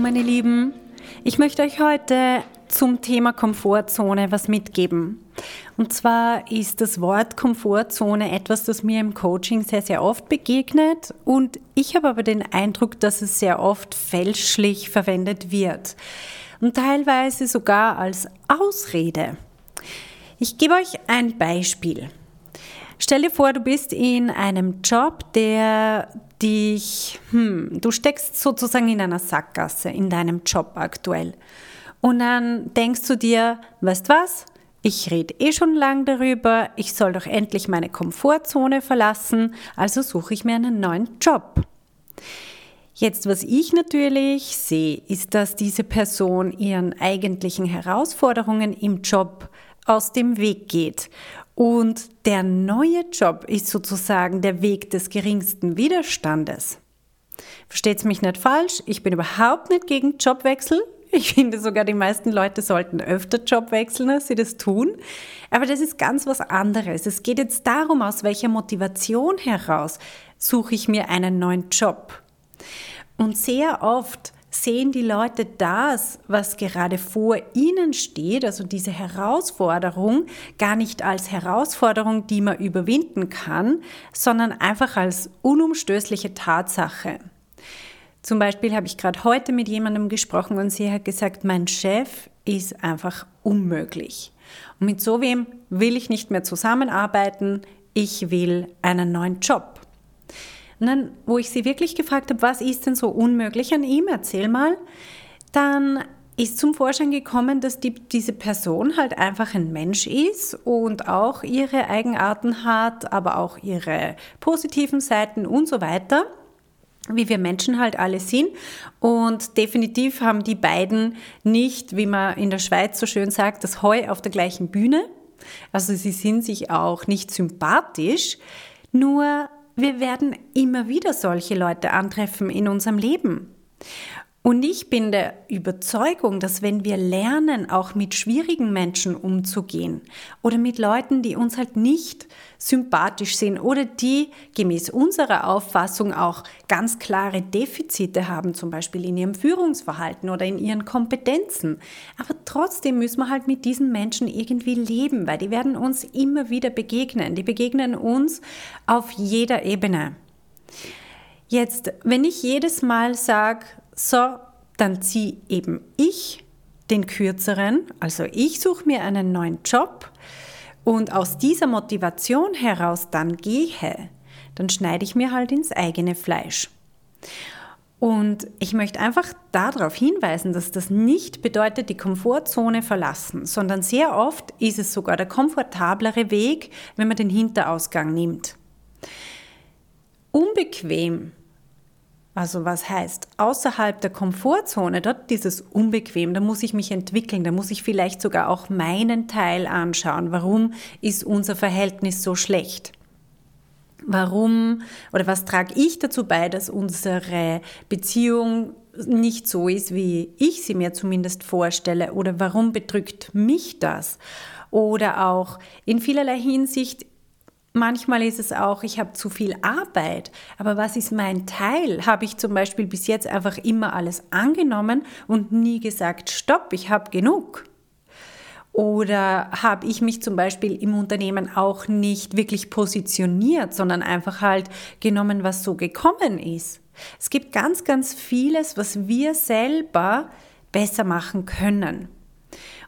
Meine Lieben, ich möchte euch heute zum Thema Komfortzone was mitgeben. Und zwar ist das Wort Komfortzone etwas, das mir im Coaching sehr, sehr oft begegnet. Und ich habe aber den Eindruck, dass es sehr oft fälschlich verwendet wird. Und teilweise sogar als Ausrede. Ich gebe euch ein Beispiel. Stell dir vor, du bist in einem Job, der dich, hm, du steckst sozusagen in einer Sackgasse in deinem Job aktuell. Und dann denkst du dir, weißt was? Ich rede eh schon lang darüber, ich soll doch endlich meine Komfortzone verlassen, also suche ich mir einen neuen Job. Jetzt, was ich natürlich sehe, ist, dass diese Person ihren eigentlichen Herausforderungen im Job aus dem Weg geht. Und der neue Job ist sozusagen der Weg des geringsten Widerstandes. Versteht's mich nicht falsch, ich bin überhaupt nicht gegen Jobwechsel. Ich finde sogar, die meisten Leute sollten öfter Job wechseln, als sie das tun. Aber das ist ganz was anderes. Es geht jetzt darum, aus welcher Motivation heraus suche ich mir einen neuen Job. Und sehr oft sehen die Leute das, was gerade vor ihnen steht, also diese Herausforderung, gar nicht als Herausforderung, die man überwinden kann, sondern einfach als unumstößliche Tatsache. Zum Beispiel habe ich gerade heute mit jemandem gesprochen und sie hat gesagt, mein Chef ist einfach unmöglich. Und mit so wem will ich nicht mehr zusammenarbeiten, ich will einen neuen Job. Und dann, wo ich sie wirklich gefragt habe, was ist denn so unmöglich an ihm, erzähl mal, dann ist zum Vorschein gekommen, dass die, diese Person halt einfach ein Mensch ist und auch ihre Eigenarten hat, aber auch ihre positiven Seiten und so weiter wie wir Menschen halt alle sind. Und definitiv haben die beiden nicht, wie man in der Schweiz so schön sagt, das Heu auf der gleichen Bühne. Also sie sind sich auch nicht sympathisch, nur wir werden immer wieder solche Leute antreffen in unserem Leben. Und ich bin der Überzeugung, dass wenn wir lernen, auch mit schwierigen Menschen umzugehen oder mit Leuten, die uns halt nicht sympathisch sind oder die gemäß unserer Auffassung auch ganz klare Defizite haben, zum Beispiel in ihrem Führungsverhalten oder in ihren Kompetenzen. Aber trotzdem müssen wir halt mit diesen Menschen irgendwie leben, weil die werden uns immer wieder begegnen. Die begegnen uns auf jeder Ebene. Jetzt, wenn ich jedes Mal sage, so, dann ziehe eben ich den kürzeren, also ich suche mir einen neuen Job, und aus dieser Motivation heraus dann gehe, dann schneide ich mir halt ins eigene Fleisch. Und ich möchte einfach darauf hinweisen, dass das nicht bedeutet, die Komfortzone verlassen, sondern sehr oft ist es sogar der komfortablere Weg, wenn man den Hinterausgang nimmt. Unbequem also was heißt, außerhalb der Komfortzone, dort dieses Unbequem, da muss ich mich entwickeln, da muss ich vielleicht sogar auch meinen Teil anschauen. Warum ist unser Verhältnis so schlecht? Warum oder was trage ich dazu bei, dass unsere Beziehung nicht so ist, wie ich sie mir zumindest vorstelle? Oder warum bedrückt mich das? Oder auch in vielerlei Hinsicht Manchmal ist es auch, ich habe zu viel Arbeit, aber was ist mein Teil? Habe ich zum Beispiel bis jetzt einfach immer alles angenommen und nie gesagt, stopp, ich habe genug? Oder habe ich mich zum Beispiel im Unternehmen auch nicht wirklich positioniert, sondern einfach halt genommen, was so gekommen ist? Es gibt ganz, ganz vieles, was wir selber besser machen können.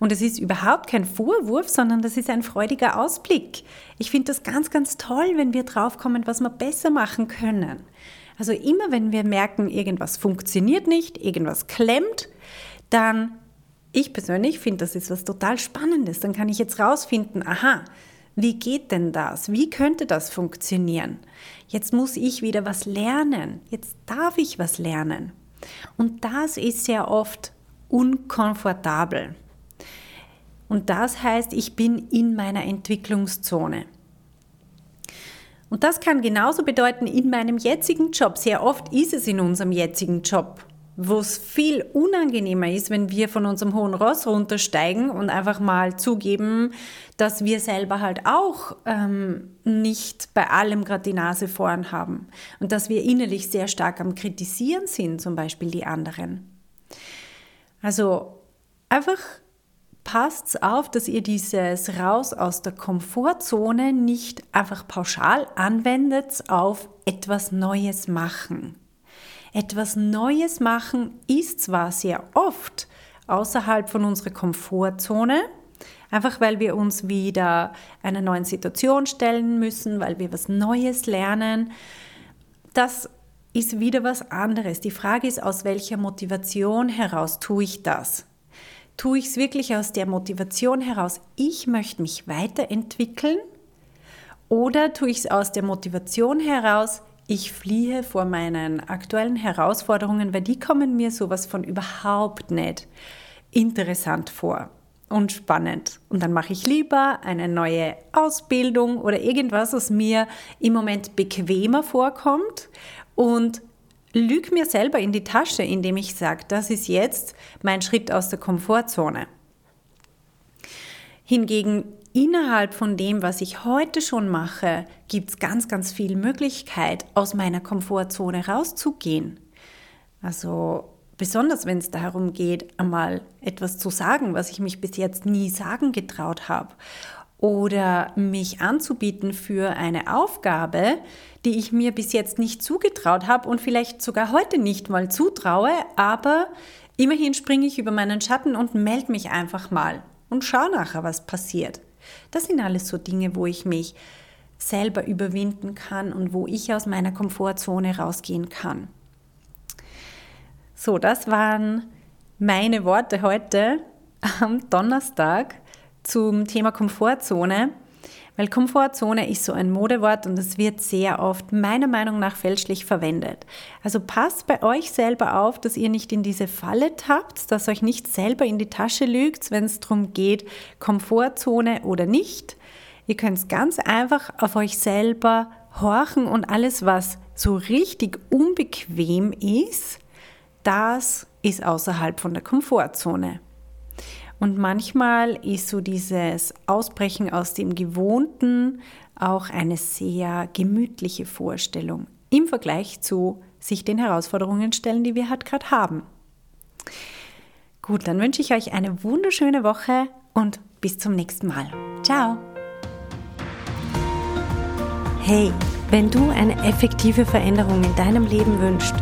Und es ist überhaupt kein Vorwurf, sondern das ist ein freudiger Ausblick. Ich finde das ganz, ganz toll, wenn wir draufkommen, was wir besser machen können. Also immer, wenn wir merken, irgendwas funktioniert nicht, irgendwas klemmt, dann, ich persönlich finde, das ist was total Spannendes. Dann kann ich jetzt rausfinden, aha, wie geht denn das? Wie könnte das funktionieren? Jetzt muss ich wieder was lernen. Jetzt darf ich was lernen. Und das ist sehr oft unkomfortabel. Und das heißt, ich bin in meiner Entwicklungszone. Und das kann genauso bedeuten in meinem jetzigen Job. Sehr oft ist es in unserem jetzigen Job, wo es viel unangenehmer ist, wenn wir von unserem hohen Ross runtersteigen und einfach mal zugeben, dass wir selber halt auch ähm, nicht bei allem gerade die Nase vorn haben und dass wir innerlich sehr stark am Kritisieren sind, zum Beispiel die anderen. Also einfach passt auf, dass ihr dieses Raus aus der Komfortzone nicht einfach pauschal anwendet auf etwas Neues machen. Etwas Neues machen ist zwar sehr oft außerhalb von unserer Komfortzone, einfach weil wir uns wieder einer neuen Situation stellen müssen, weil wir was Neues lernen. Das ist wieder was anderes. Die Frage ist, aus welcher Motivation heraus tue ich das? Tue ich es wirklich aus der Motivation heraus, ich möchte mich weiterentwickeln? Oder tue ich es aus der Motivation heraus, ich fliehe vor meinen aktuellen Herausforderungen, weil die kommen mir sowas von überhaupt nicht interessant vor und spannend. Und dann mache ich lieber eine neue Ausbildung oder irgendwas, was mir im Moment bequemer vorkommt und lüge mir selber in die Tasche, indem ich sage, das ist jetzt mein Schritt aus der Komfortzone. Hingegen innerhalb von dem, was ich heute schon mache, gibt es ganz, ganz viel Möglichkeit, aus meiner Komfortzone rauszugehen. Also besonders wenn es darum geht, einmal etwas zu sagen, was ich mich bis jetzt nie sagen getraut habe oder mich anzubieten für eine Aufgabe, die ich mir bis jetzt nicht zugetraut habe und vielleicht sogar heute nicht mal zutraue, aber immerhin springe ich über meinen Schatten und melde mich einfach mal und schaue nachher, was passiert. Das sind alles so Dinge, wo ich mich selber überwinden kann und wo ich aus meiner Komfortzone rausgehen kann. So, das waren meine Worte heute am Donnerstag zum Thema Komfortzone, weil Komfortzone ist so ein Modewort und es wird sehr oft meiner Meinung nach fälschlich verwendet. Also passt bei euch selber auf, dass ihr nicht in diese Falle tappt, dass euch nicht selber in die Tasche lügt, wenn es darum geht, Komfortzone oder nicht. Ihr könnt ganz einfach auf euch selber horchen und alles, was so richtig unbequem ist, das ist außerhalb von der Komfortzone. Und manchmal ist so dieses Ausbrechen aus dem Gewohnten auch eine sehr gemütliche Vorstellung im Vergleich zu sich den Herausforderungen stellen, die wir halt gerade haben. Gut, dann wünsche ich euch eine wunderschöne Woche und bis zum nächsten Mal. Ciao! Hey, wenn du eine effektive Veränderung in deinem Leben wünschst,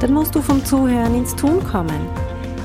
dann musst du vom Zuhören ins Tun kommen.